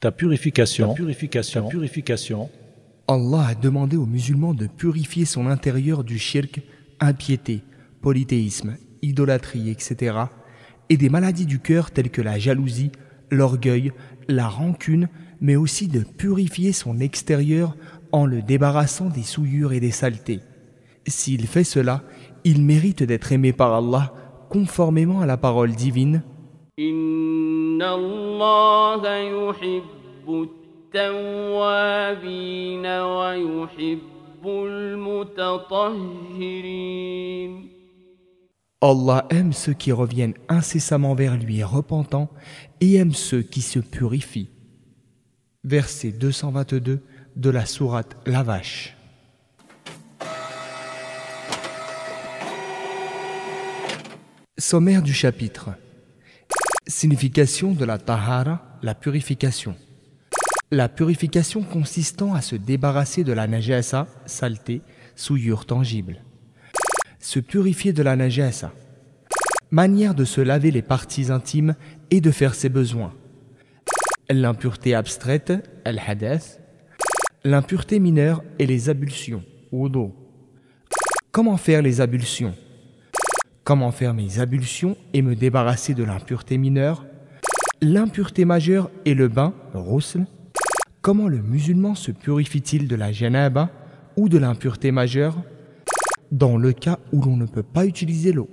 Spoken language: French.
ta purification, purification, purification. Allah a demandé aux musulmans de purifier son intérieur du shirk, impiété, polythéisme, idolâtrie, etc., et des maladies du cœur telles que la jalousie, l'orgueil, la rancune, mais aussi de purifier son extérieur en le débarrassant des souillures et des saletés. S'il fait cela, il mérite d'être aimé par Allah conformément à la parole divine. Allah aime ceux qui reviennent incessamment vers lui repentants et aime ceux qui se purifient. Verset 222 de la sourate La Vache. Sommaire du chapitre. Signification de la tahara, la purification. La purification consistant à se débarrasser de la najasa, saleté, souillure tangible se purifier de la najasa. Manière de se laver les parties intimes et de faire ses besoins. L'impureté abstraite, al-hadath. L'impureté mineure et les abulsions, wudu. Comment faire les abulsions Comment faire mes abulsions et me débarrasser de l'impureté mineure? L'impureté majeure et le bain, roussel. Comment le musulman se purifie-t-il de la janaba ou de l'impureté majeure? Dans le cas où l'on ne peut pas utiliser l'eau.